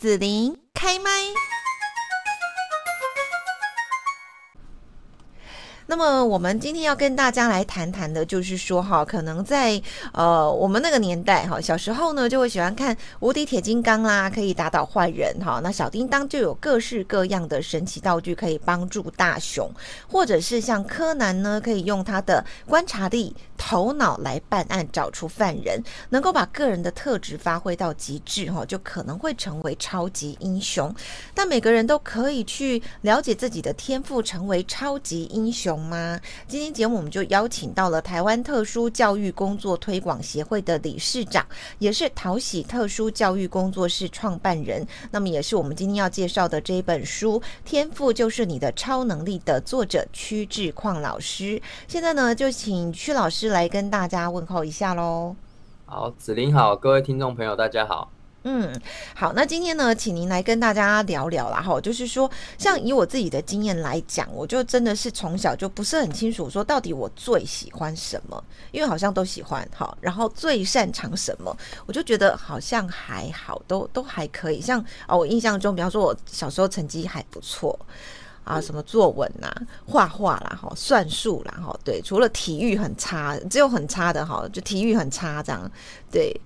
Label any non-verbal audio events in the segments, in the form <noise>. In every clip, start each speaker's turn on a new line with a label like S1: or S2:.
S1: 子琳开麦。那么我们今天要跟大家来谈谈的，就是说哈，可能在呃我们那个年代哈，小时候呢就会喜欢看无敌铁金刚啦，可以打倒坏人哈。那小叮当就有各式各样的神奇道具可以帮助大雄，或者是像柯南呢，可以用他的观察力、头脑来办案，找出犯人，能够把个人的特质发挥到极致哈，就可能会成为超级英雄。但每个人都可以去了解自己的天赋，成为超级英雄吗？今天节目我们就邀请到了台湾特殊教育工作推广协会的理事长，也是讨喜特殊教育工作室创办人，那么也是我们今天要介绍的这一本书《天赋就是你的超能力》的作者曲智鑛老师。现在呢，就请屈老师来跟大家问候一下喽。
S2: 好，子琳好，各位听众朋友，大家好。
S1: 嗯，好，那今天呢，请您来跟大家聊聊啦，哈，就是说，像以我自己的经验来讲，我就真的是从小就不是很清楚，说到底我最喜欢什么，因为好像都喜欢，哈，然后最擅长什么，我就觉得好像还好，都都还可以。像啊，我印象中，比方说我小时候成绩还不错啊，什么作文呐、啊、画画啦，哈，算术啦，哈，对，除了体育很差，只有很差的哈，就体育很差这样，对。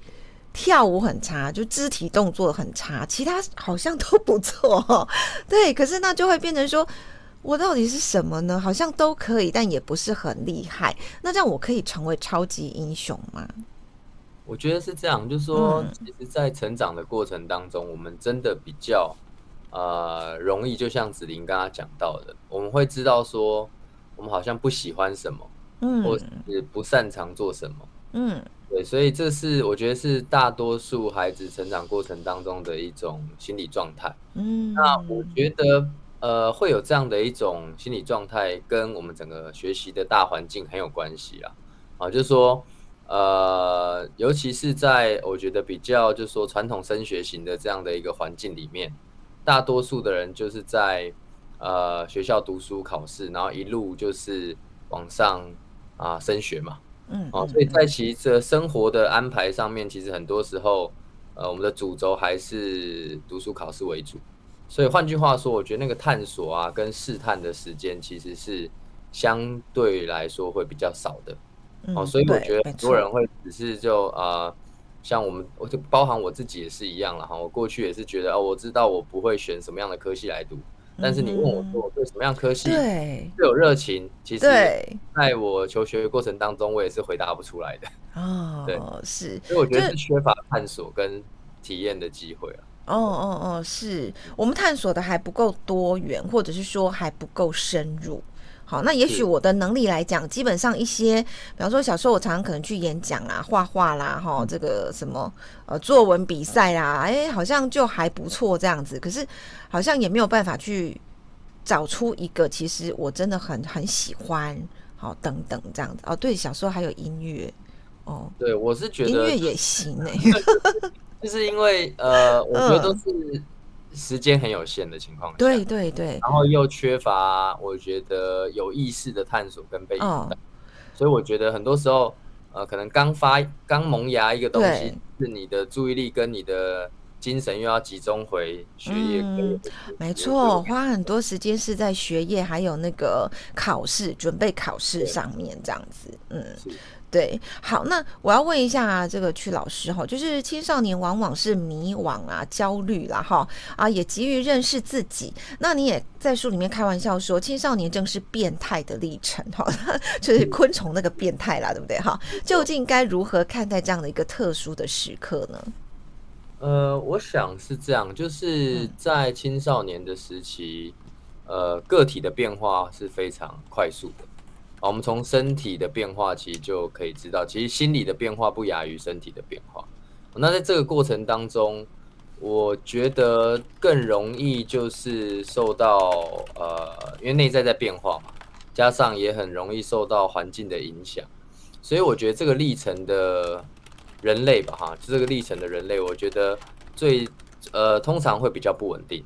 S1: 跳舞很差，就肢体动作很差，其他好像都不错，对。可是那就会变成说，我到底是什么呢？好像都可以，但也不是很厉害。那这样我可以成为超级英雄吗？
S2: 我觉得是这样，就是说，其实，在成长的过程当中，嗯、我们真的比较呃容易，就像子林刚刚讲到的，我们会知道说，我们好像不喜欢什么，嗯，或是不擅长做什么，嗯。对，所以这是我觉得是大多数孩子成长过程当中的一种心理状态。嗯，那我觉得呃会有这样的一种心理状态，跟我们整个学习的大环境很有关系啊。啊，就是说呃，尤其是在我觉得比较就是说传统升学型的这样的一个环境里面，大多数的人就是在呃学校读书考试，然后一路就是往上啊升学嘛。嗯，哦，所以在其这生活的安排上面，其实很多时候，呃，我们的主轴还是读书考试为主。所以换句话说，我觉得那个探索啊，跟试探的时间，其实是相对来说会比较少的。哦，所以我觉得很多人会只是就啊、呃，像我们，我就包含我自己也是一样了哈。我过去也是觉得哦，我知道我不会选什么样的科系来读。但是你问我说我对什么样科系最有热情？其实，在我求学的过程当中，我也是回答不出来的。哦，对，是，所以我觉得是缺乏探索跟体验的机会啊。
S1: 哦哦哦，是我们探索的还不够多元，或者是说还不够深入。好，那也许我的能力来讲，基本上一些，比方说小时候我常常可能去演讲啦、画画啦，哈，这个什么呃作文比赛啦，哎、欸，好像就还不错这样子。可是好像也没有办法去找出一个，其实我真的很很喜欢，好等等这样子。哦，对，小时候还有音乐，哦，
S2: 对，我是觉得
S1: 音乐也行呢、欸，<laughs>
S2: 就是因为呃，我觉得都是。时间很有限的情况下，
S1: 对对对，
S2: 然后又缺乏我觉得有意识的探索跟被引导，所以我觉得很多时候，呃，可能刚发刚萌芽一个东西，是你的注意力跟你的精神又要集中回学业，
S1: 嗯，没错，花很多时间是在学业还有那个考试准备考试上面这样子，嗯。对，好，那我要问一下、啊、这个曲老师哈，就是青少年往往是迷惘啊、焦虑啦，哈啊，也急于认识自己。那你也在书里面开玩笑说，青少年正是变态的历程哈，<laughs> 就是昆虫那个变态啦，对不对哈？究竟该如何看待这样的一个特殊的时刻呢？
S2: 呃，我想是这样，就是在青少年的时期，呃，个体的变化是非常快速的。我们从身体的变化其实就可以知道，其实心理的变化不亚于身体的变化。那在这个过程当中，我觉得更容易就是受到呃，因为内在在变化嘛，加上也很容易受到环境的影响，所以我觉得这个历程的人类吧，哈，就这个历程的人类，我觉得最呃通常会比较不稳定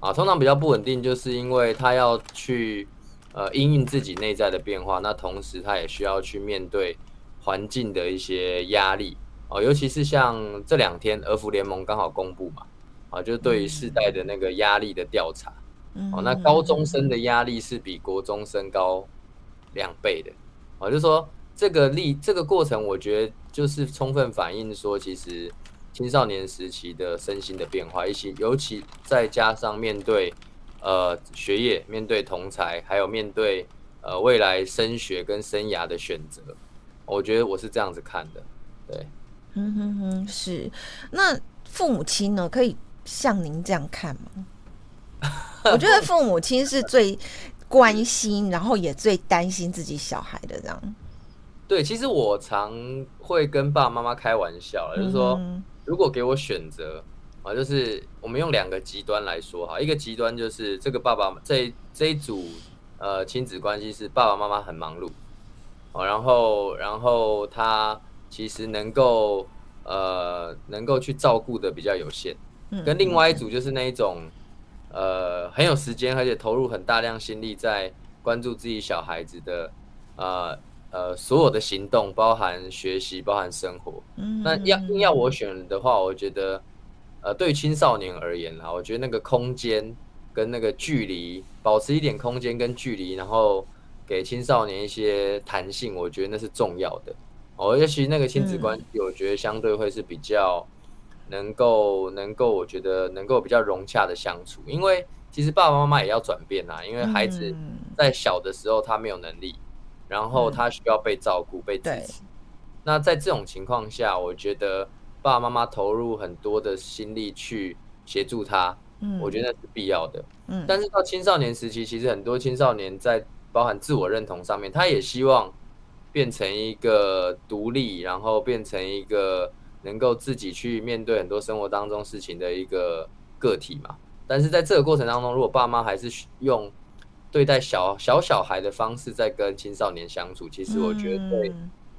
S2: 啊，通常比较不稳定，就是因为他要去。呃，因应自己内在的变化，那同时他也需要去面对环境的一些压力哦，尤其是像这两天，儿福联盟刚好公布嘛，啊，就对于世代的那个压力的调查。哦，那高中生的压力是比国中生高两倍的。哦，就是说这个历这个过程，我觉得就是充分反映说，其实青少年时期的身心的变化，一起尤其再加上面对呃学业、面对同才，还有面对呃未来升学跟生涯的选择，我觉得我是这样子看的。对，
S1: 嗯哼哼，是。那父母亲呢，可以像您这样看吗？<laughs> 我觉得父母亲是最关心，然后也最担心自己小孩的这样。
S2: 对，其实我常会跟爸爸妈妈开玩笑，就是说，如果给我选择啊，就是我们用两个极端来说哈，一个极端就是这个爸爸这这一组呃亲子关系是爸爸妈妈很忙碌，然后然后他其实能够呃能够去照顾的比较有限，跟另外一组就是那一种。呃，很有时间，而且投入很大量心力在关注自己小孩子的，呃呃，所有的行动，包含学习，包含生活。嗯，那要硬要我选的话，我觉得，呃，对青少年而言啦，我觉得那个空间跟那个距离，保持一点空间跟距离，然后给青少年一些弹性，我觉得那是重要的。哦，尤其那个亲子关系，我觉得相对会是比较。能够能够，我觉得能够比较融洽的相处，因为其实爸爸妈妈也要转变啊，因为孩子在小的时候他没有能力，然后他需要被照顾、被支持。那在这种情况下，我觉得爸爸妈妈投入很多的心力去协助他，嗯我觉得那是必要的。嗯但是到青少年时期，其实很多青少年在包含自我认同上面，他也希望变成一个独立，然后变成一个。能够自己去面对很多生活当中事情的一个个体嘛，但是在这个过程当中，如果爸妈还是用对待小小小孩的方式在跟青少年相处，其实我觉得对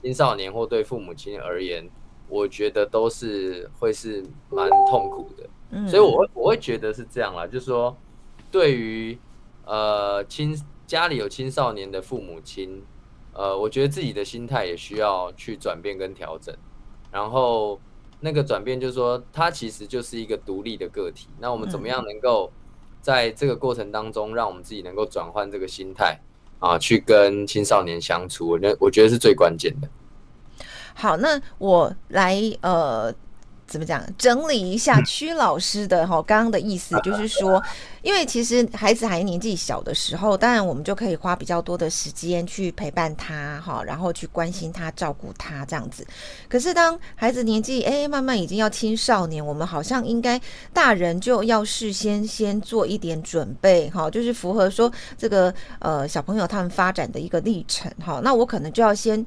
S2: 青少年或对父母亲而言，我觉得都是会是蛮痛苦的。所以我会我会觉得是这样啦，就是说对于呃青家里有青少年的父母亲，呃，我觉得自己的心态也需要去转变跟调整。然后那个转变就是说，他其实就是一个独立的个体。那我们怎么样能够在这个过程当中，让我们自己能够转换这个心态啊，去跟青少年相处？我觉得我觉得是最关键的。
S1: 好，那我来呃。怎么讲？整理一下屈老师的哈刚刚的意思，就是说，因为其实孩子还年纪小的时候，当然我们就可以花比较多的时间去陪伴他哈，然后去关心他、照顾他这样子。可是当孩子年纪哎慢慢已经要青少年，我们好像应该大人就要事先先做一点准备哈，就是符合说这个呃小朋友他们发展的一个历程哈。那我可能就要先。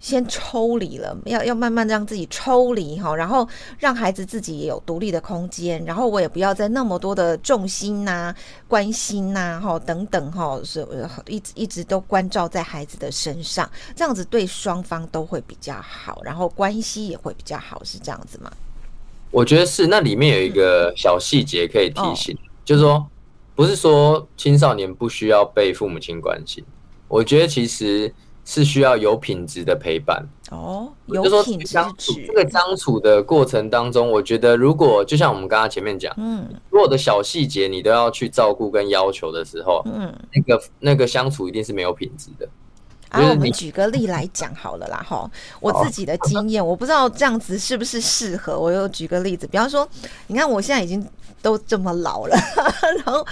S1: 先抽离了，要要慢慢让自己抽离哈，然后让孩子自己也有独立的空间，然后我也不要再那么多的重心呐、啊、关心呐、啊、哈等等哈，是一直一直都关照在孩子的身上，这样子对双方都会比较好，然后关系也会比较好，是这样子吗？
S2: 我觉得是，那里面有一个小细节可以提醒，嗯哦、就是说，不是说青少年不需要被父母亲关心，我觉得其实。是需要有品质的陪伴
S1: 哦，有品质相处。
S2: 这个相处的过程当中，我觉得如果就像我们刚刚前面讲，嗯，所有的小细节你都要去照顾跟要求的时候，嗯，那个那个相处一定是没有品质的。
S1: 啊，我们举个例来讲好了啦，哈，我自己的经验，我不知道这样子是不是适合。我又举个例子，比方说，你看我现在已经。都这么老了，<laughs> 然后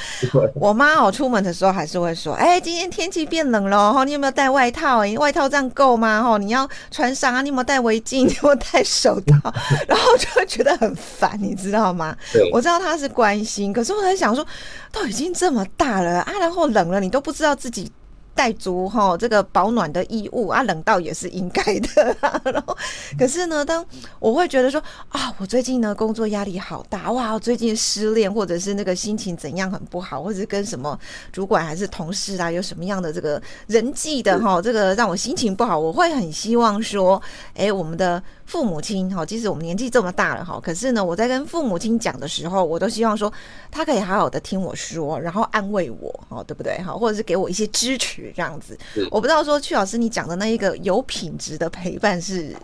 S1: 我妈哦出门的时候还是会说：“哎，今天天气变冷了，哈，你有没有带外套？哎，外套这样够吗？哈，你要穿上啊，你有没有戴围巾？<laughs> 你有没有戴手套？” <laughs> 然后就会觉得很烦，你知道吗？我知道她是关心，可是我在想说，都已经这么大了啊，然后冷了你都不知道自己。带足哈这个保暖的衣物啊，冷到也是应该的。然后，可是呢，当我会觉得说啊，我最近呢工作压力好大哇，我最近失恋，或者是那个心情怎样很不好，或者是跟什么主管还是同事啊，有什么样的这个人际的哈，<laughs> 这个让我心情不好，我会很希望说，哎，我们的。父母亲哈，即使我们年纪这么大了哈，可是呢，我在跟父母亲讲的时候，我都希望说他可以好好的听我说，然后安慰我哈，对不对哈？或者是给我一些支持这样子。我不知道说曲老师你讲的那一个有品质的陪伴是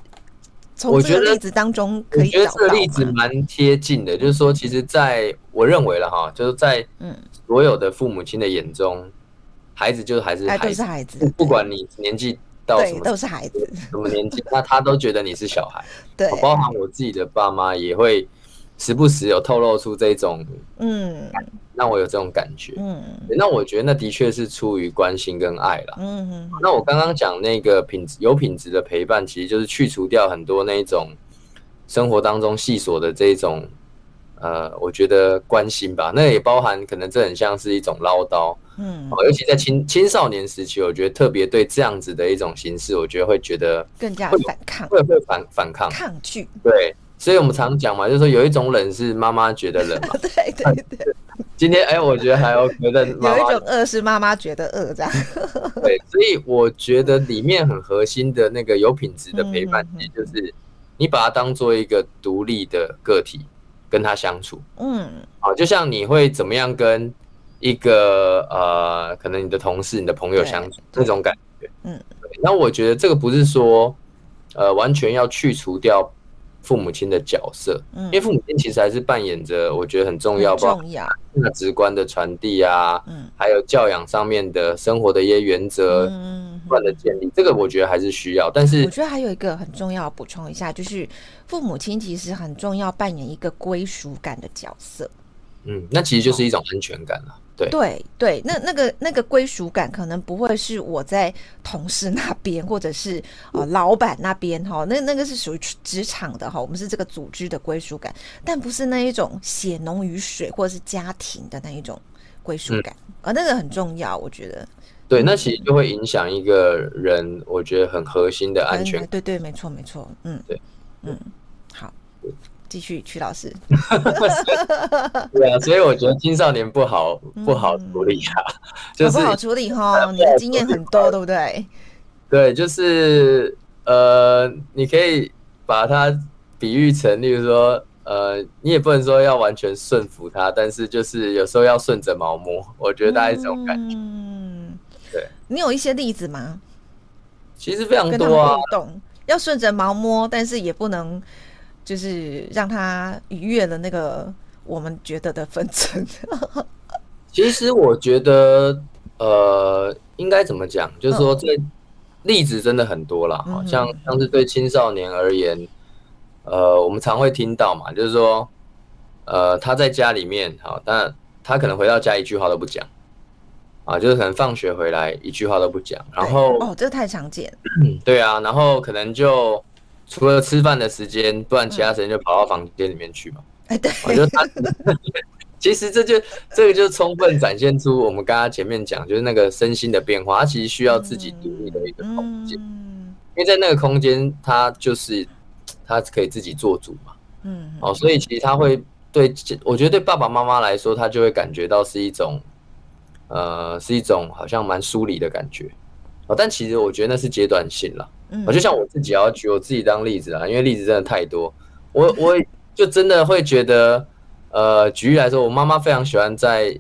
S1: 从这个例子当中可以找到。
S2: 我觉得这个例子蛮贴近的，就是说，其实在我认为了哈，就是在嗯所有的父母亲的眼中，孩子就是还是孩子，
S1: 都是孩子，
S2: 不管你年纪到什么，
S1: 都是孩子，
S2: 什么年纪，那他都觉得你是小孩。<laughs>
S1: 对，
S2: 包含我自己的爸妈也会。时不时有透露出这种，嗯，让我有这种感觉，嗯，那我觉得那的确是出于关心跟爱啦，嗯，那我刚刚讲那个品质有品质的陪伴，其实就是去除掉很多那种生活当中细琐的这种，呃，我觉得关心吧，那也包含可能这很像是一种唠叨，嗯，尤其在青青少年时期，我觉得特别对这样子的一种形式，我觉得会觉得
S1: 更加反抗，
S2: 会会反反抗。
S1: 抗拒，
S2: 对。所以我们常讲嘛，就是说有一种冷是妈妈觉得冷嘛。
S1: 对 <laughs> 对对。
S2: 今天哎、欸，我觉得还 OK <laughs> 的。有一
S1: 种饿是妈妈觉得饿这样。
S2: 对，所以我觉得里面很核心的那个有品质的陪伴，也就是你把它当做一个独立的个体跟他相处。嗯。好，就像你会怎么样跟一个呃，可能你的同事、你的朋友相处这种感觉。嗯。那我觉得这个不是说呃完全要去除掉。父母亲的角色，因为父母亲其实还是扮演着我觉得很重要，重要。价值观的传递啊，嗯，还有教养上面的生活的一些原则，嗯，不断的建立，这个我觉得还是需要。但是
S1: 我觉得还有一个很重要，补充一下，就是父母亲其实很重要，扮演一个归属感的角色。
S2: 嗯，那其实就是一种安全感了。对
S1: 对对，那那个那个归属感可能不会是我在同事那边，或者是呃老板那边哈，那那个是属于职场的哈，我们是这个组织的归属感，但不是那一种血浓于水或者是家庭的那一种归属感，而、嗯、那个很重要，我觉得。
S2: 对，那其实就会影响一个人，我觉得很核心的安全感。
S1: 对对，没错没错，嗯，对，嗯，好。继续，曲老师。<laughs>
S2: 对啊，所以我觉得青少年不好不好处理啊，就是
S1: 不好处理哈。你的经验很多，对不对？
S2: 对，就是呃，你可以把它比喻成，例如说，呃，你也不能说要完全顺服他，但是就是有时候要顺着毛摸。我觉得大概是这种感觉。嗯，对。
S1: 你有一些例子吗？
S2: 其实非常多啊。
S1: 要顺着毛摸，但是也不能。就是让他逾越了那个我们觉得的分寸。<laughs>
S2: 其实我觉得，呃，应该怎么讲？就是说，这例子真的很多了。好像像是对青少年而言，呃，我们常会听到嘛，就是说，呃，他在家里面，好，但他可能回到家一句话都不讲，啊，就是可能放学回来一句话都不讲，然后
S1: 哦，这太常见。<clears throat>
S2: 对啊，然后可能就。除了吃饭的时间，不然其他时间就跑到房间里面去嘛。哎，对，我就他，<laughs> 其实这就这个就充分展现出我们刚刚前面讲，就是那个身心的变化，他其实需要自己独立的一个空间，因为在那个空间，他就是他可以自己做主嘛。嗯，哦，所以其实他会对，我觉得对爸爸妈妈来说，他就会感觉到是一种，呃，是一种好像蛮疏离的感觉。哦，但其实我觉得那是阶段性了。我就像我自己要举我自己当例子啊，因为例子真的太多，我我就真的会觉得，呃，举例来说，我妈妈非常喜欢在，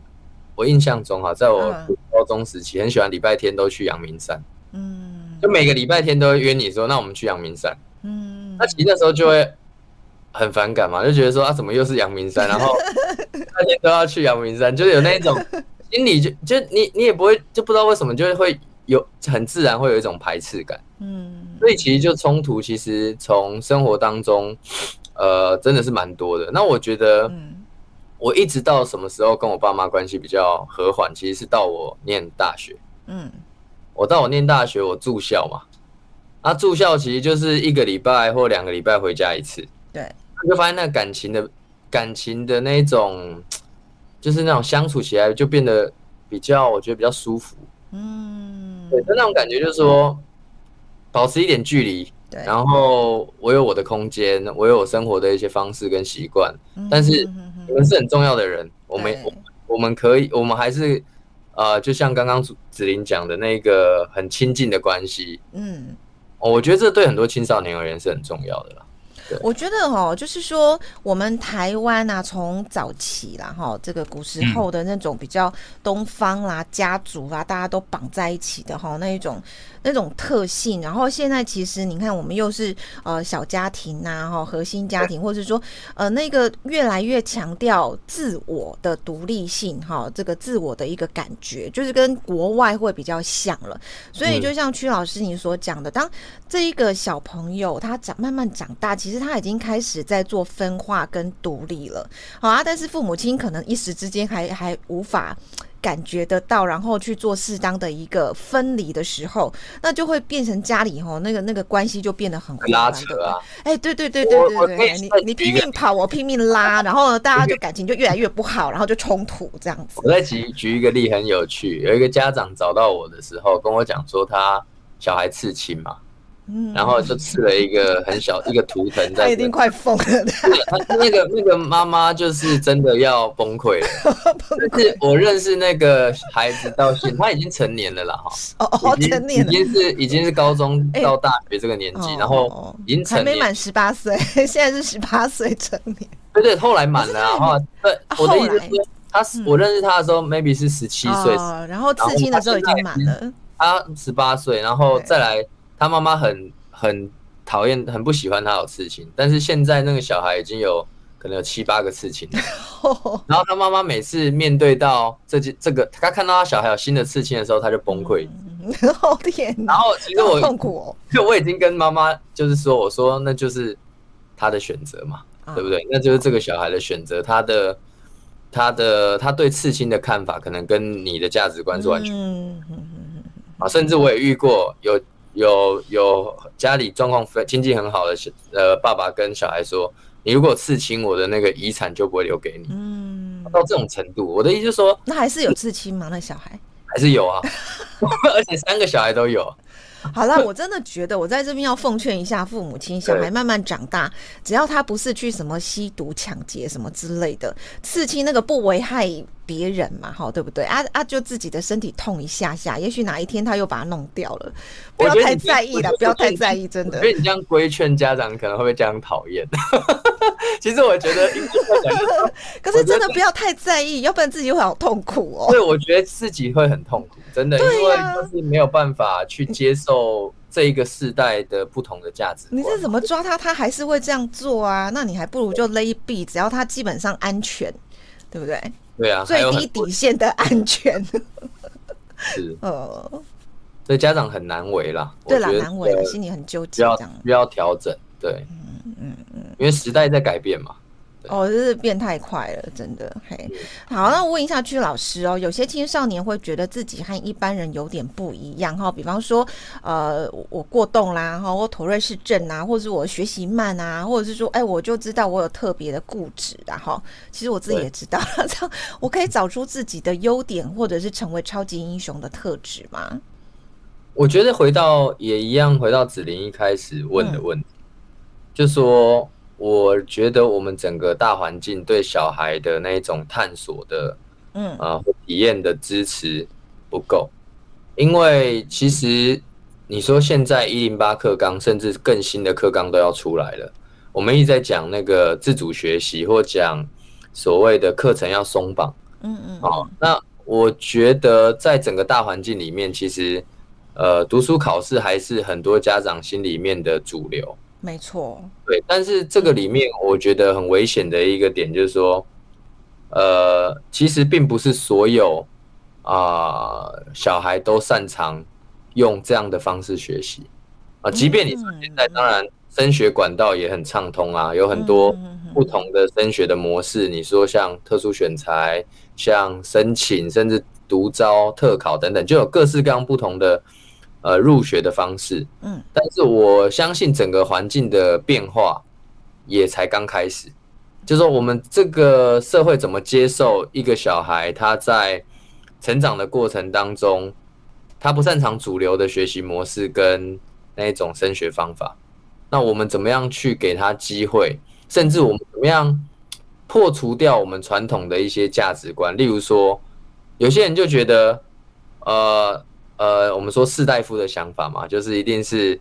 S2: 我印象中哈，在我高中时期，很喜欢礼拜天都去阳明山，嗯，就每个礼拜天都会约你说，那我们去阳明山，嗯，那其实那时候就会很反感嘛，就觉得说啊，怎么又是阳明山，然后 <laughs> 大天都要去阳明山，就是有那一种 <laughs> 心里就就你你也不会就不知道为什么就会有很自然会有一种排斥感。嗯，所以其实就冲突，其实从生活当中，呃，真的是蛮多的。那我觉得，我一直到什么时候跟我爸妈关系比较和缓，其实是到我念大学。嗯，我到我念大学，我住校嘛，啊，住校其实就是一个礼拜或两个礼拜回家一次。
S1: 对，
S2: 就发现那感情的感情的那种，就是那种相处起来就变得比较，我觉得比较舒服。嗯，对，就那种感觉就是说。保持一点距离，对，然后我有我的空间，我有我生活的一些方式跟习惯，但是你们是很重要的人，我们我我们可以，我们还是呃，就像刚刚子琳讲的那个很亲近的关系，嗯，我觉得这对很多青少年而言是很重要的啦。
S1: 我觉得哦，就是说我们台湾啊，从早期啦哈，这个古时候的那种比较东方啦、家族啊，大家都绑在一起的哈，那一种那种特性。然后现在其实你看，我们又是呃小家庭呐，哈，核心家庭，或者说呃那个越来越强调自我的独立性哈，这个自我的一个感觉，就是跟国外会比较像了。所以就像曲老师你所讲的，当这一个小朋友他长慢慢长大，其实他已经开始在做分化跟独立了，好啊，但是父母亲可能一时之间还还无法感觉得到，然后去做适当的一个分离的时候，那就会变成家里吼那个那个关系就变得很
S2: 拉扯啊！
S1: 哎，对对对对对对，你你拼命跑，我拼命拉，然后呢，大家就感情就越来越不好，然后就冲突这样子。
S2: 我再举举一个例，很有趣，有一个家长找到我的时候，跟我讲说他小孩刺青嘛。然后就刺了一个很小一个图腾在，他
S1: 一定快疯了。
S2: 他那个那个妈妈就是真的要崩溃了。<laughs> 就是我认识那个孩子到现在他已经成年了啦哈。
S1: 哦，成年了，
S2: 已经是已经是高中到大学这个年纪，然后已经成年，
S1: 还没满十八岁，现在是十八岁成年。
S2: 对对，后来满了，然后对我的意思是说，他我认识他的时候 maybe 是十七岁，
S1: 然后刺青的时候已经满了。
S2: 他十八岁，然后再来。他妈妈很很讨厌，很不喜欢他有刺青，但是现在那个小孩已经有可能有七八个刺青了。<laughs> 然后他妈妈每次面对到这件这个，他看到他小孩有新的刺青的时候，他就崩
S1: 溃。<laughs>
S2: 然后其实我
S1: 痛苦哦，
S2: 就我已经跟妈妈就是说，我说那就是他的选择嘛，对不对？那就是这个小孩的选择，他的他的他对刺青的看法，可能跟你的价值观是完全。啊，甚至我也遇过有。有有家里状况非经济很好的呃爸爸跟小孩说，你如果刺青，我的那个遗产就不会留给你。嗯，到这种程度，我的意思是说，
S1: 那还是有刺青吗？那小孩
S2: 还是有啊，<laughs> 而且三个小孩都有。
S1: 好啦，我真的觉得我在这边要奉劝一下父母亲，小孩慢慢长大，只要他不是去什么吸毒、抢劫什么之类的，刺青那个不危害别人嘛，哈，对不对？啊啊，就自己的身体痛一下下，也许哪一天他又把它弄掉了，不要太在意了，不要太在意，真的。
S2: 所以你这样规劝家长，可能会被家长讨厌。<laughs> 其实我觉得，<laughs>
S1: 可是真的不要太在意，要不然自己会好痛苦哦。
S2: 对，我觉得自己会很痛苦。真的，因为就是没有办法去接受这一个世代的不同的价值。
S1: 你是怎么抓他，他还是会这样做啊？那你还不如就勒毙，只要他基本上安全，对不对？
S2: 对啊，
S1: 最低底线的安全。<laughs>
S2: 是，呃，所以家长很难为啦。
S1: 对啦，难为，心里很纠结，这样
S2: 要调整。对，嗯嗯嗯，因为时代在改变嘛。
S1: 哦，就是变太快了，真的。嘿，好，那我问一下曲老师哦，有些青少年会觉得自己和一般人有点不一样哈，比方说，呃，我过动啦，哈，我妥瑞氏症啊，或者是我学习慢啊，或者是说，哎，我就知道我有特别的固执啊，哈，其实我自己也知道，这样我可以找出自己的优点，或者是成为超级英雄的特质吗？
S2: 我觉得回到也一样，回到子林一开始问的问题，嗯、就说。我觉得我们整个大环境对小孩的那种探索的，嗯啊，体验的支持不够，因为其实你说现在一零八课纲，甚至更新的课纲都要出来了，我们一直在讲那个自主学习，或讲所谓的课程要松绑，嗯嗯，好，那我觉得在整个大环境里面，其实呃，读书考试还是很多家长心里面的主流。
S1: 没错，
S2: 对，但是这个里面我觉得很危险的一个点就是说，呃，其实并不是所有啊、呃、小孩都擅长用这样的方式学习。啊，即便你说现在当然升学管道也很畅通啊，有很多不同的升学的模式，你说像特殊选材、像申请，甚至独招、特考等等，就有各式各样不同的。呃，入学的方式，嗯，但是我相信整个环境的变化也才刚开始，就是说我们这个社会怎么接受一个小孩，他在成长的过程当中，他不擅长主流的学习模式跟那一种升学方法，那我们怎么样去给他机会，甚至我们怎么样破除掉我们传统的一些价值观，例如说，有些人就觉得，呃。呃，我们说士大夫的想法嘛，就是一定是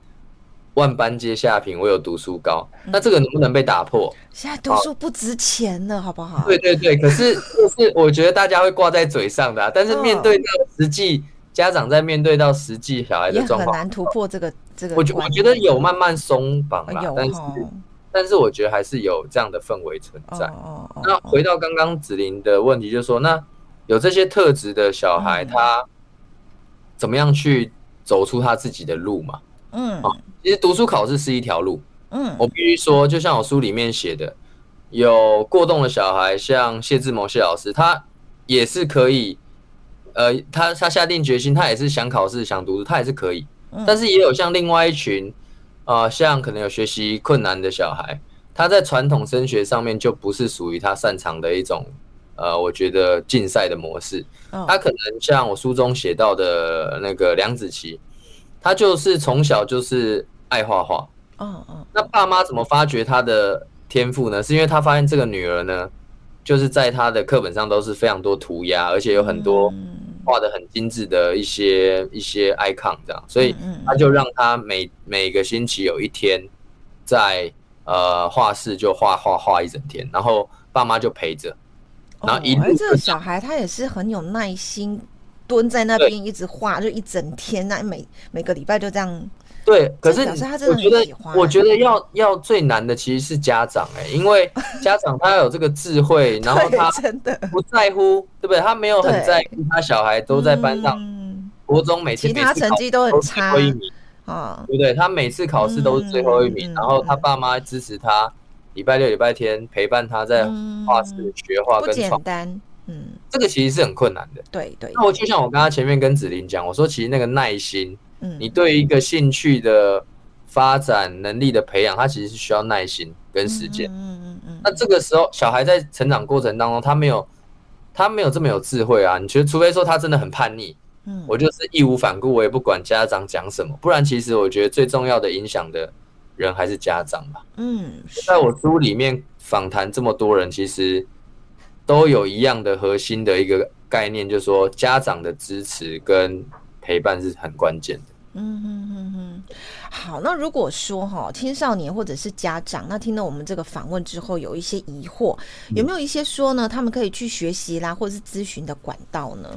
S2: 万般皆下品，唯有读书高。那这个能不能被打破？
S1: 现在读书不值钱了，好不好？
S2: 对对对，可是 <laughs> 就是我觉得大家会挂在嘴上的，但是面对到实际，家长在面对到实际小孩的状况，
S1: 很难突破这个这个。
S2: 我觉我觉得有慢慢松绑了，但是但是我觉得还是有这样的氛围存在。那回到刚刚子琳的问题，就是说，那有这些特质的小孩，他怎么样去走出他自己的路嘛？嗯，其实读书考试是一条路。嗯，我必须说，就像我书里面写的，有过动的小孩，像谢志谋谢老师，他也是可以，呃，他他下定决心，他也是想考试想读书，他也是可以。但是也有像另外一群，啊、呃，像可能有学习困难的小孩，他在传统升学上面就不是属于他擅长的一种，呃，我觉得竞赛的模式。他可能像我书中写到的那个梁子琪。他就是从小就是爱画画，嗯嗯。那爸妈怎么发掘他的天赋呢？是因为他发现这个女儿呢，就是在他的课本上都是非常多涂鸦，而且有很多画的很精致的一些一些 icon 这样，所以他就让他每每个星期有一天在呃画室就画画画一整天，然后爸妈就陪着，然后一路。
S1: 这个小孩他也是很有耐心。蹲在那边一直画，就一整天，那每每个礼拜就这样。
S2: 对，可是他真的很喜欢。我觉得要要最难的其实是家长哎、欸，因为 <laughs> 家长他要有这个智慧，然后他真的不在乎，对不对？他没有很在乎他小孩都在班上，国中每次其他成绩都很差啊，对不对？他每次考试都是最后一名，然后他爸妈支持他，礼拜六、礼拜天陪伴他在画室学画跟创。嗯，这个其实是很困难的。对对，那我就像我刚刚前面跟子琳讲，我说其实那个耐心，嗯，你对一个兴趣的发展能力的培养，它其实是需要耐心跟时间。嗯嗯嗯。那这个时候，小孩在成长过程当中，他没有他没有这么有智慧啊。你觉得，除非说他真的很叛逆，嗯，我就是义无反顾，我也不管家长讲什么。不然，其实我觉得最重要的影响的人还是家长吧。嗯，在我书里面访谈这么多人，其实。都有一样的核心的一个概念，就是说家长的支持跟陪伴是很关键的。嗯嗯嗯嗯。
S1: 好，那如果说哈青少年或者是家长，那听到我们这个访问之后有一些疑惑，有没有一些说呢？他们可以去学习啦，或者是咨询的管道呢？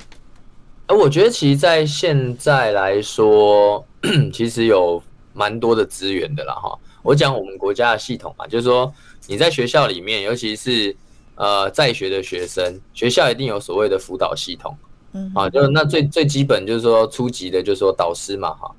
S2: 而我觉得，其实，在现在来说，<clears throat> 其实有蛮多的资源的啦。哈。我讲我们国家的系统嘛，就是说你在学校里面，尤其是。呃，在学的学生，学校一定有所谓的辅导系统，嗯，啊，就那最最基本就是说初级的，就是说导师嘛，哈，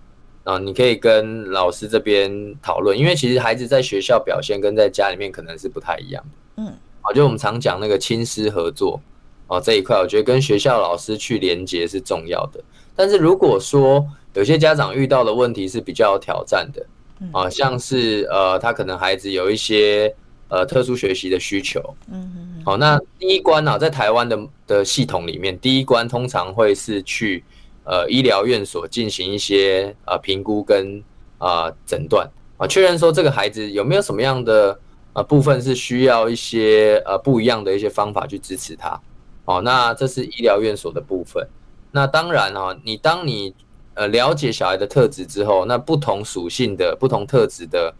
S2: 啊，你可以跟老师这边讨论，因为其实孩子在学校表现跟在家里面可能是不太一样的，嗯，啊，就我们常讲那个亲师合作，哦，这一块我觉得跟学校老师去连接是重要的，但是如果说有些家长遇到的问题是比较有挑战的，啊，像是呃，他可能孩子有一些。呃，特殊学习的需求，嗯嗯，好，那第一关呢、啊，在台湾的的系统里面，第一关通常会是去呃医疗院所进行一些呃评估跟啊诊断啊，确认说这个孩子有没有什么样的呃部分是需要一些呃不一样的一些方法去支持他，哦，那这是医疗院所的部分。那当然哈、啊，你当你呃了解小孩的特质之后，那不同属性的不同特质的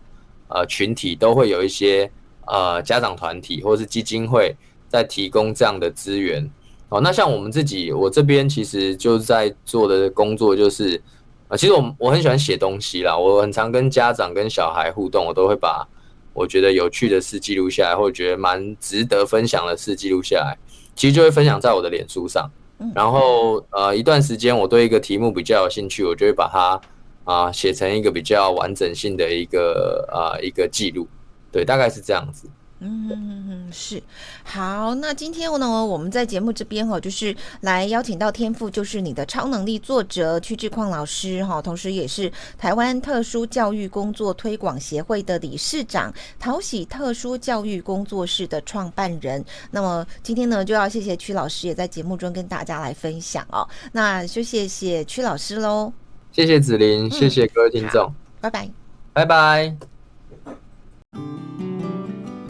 S2: 呃群体都会有一些。呃，家长团体或是基金会在提供这样的资源哦。那像我们自己，我这边其实就在做的工作就是，呃，其实我我很喜欢写东西啦。我很常跟家长跟小孩互动，我都会把我觉得有趣的事记录下来，或者觉得蛮值得分享的事记录下来，其实就会分享在我的脸书上。然后呃，一段时间我对一个题目比较有兴趣，我就会把它啊写成一个比较完整性的一个啊一个记录。对，大概是这样子。
S1: 嗯嗯嗯，是。好，那今天呢，我们在节目这边哈，就是来邀请到天赋就是你的超能力作者屈志旷老师哈，同时也是台湾特殊教育工作推广协会的理事长，讨喜特殊教育工作室的创办人。那么今天呢，就要谢谢屈老师也在节目中跟大家来分享哦。那就谢谢屈老师喽。
S2: 谢谢子琳，谢谢各位听众，
S1: 拜拜，
S2: 拜拜。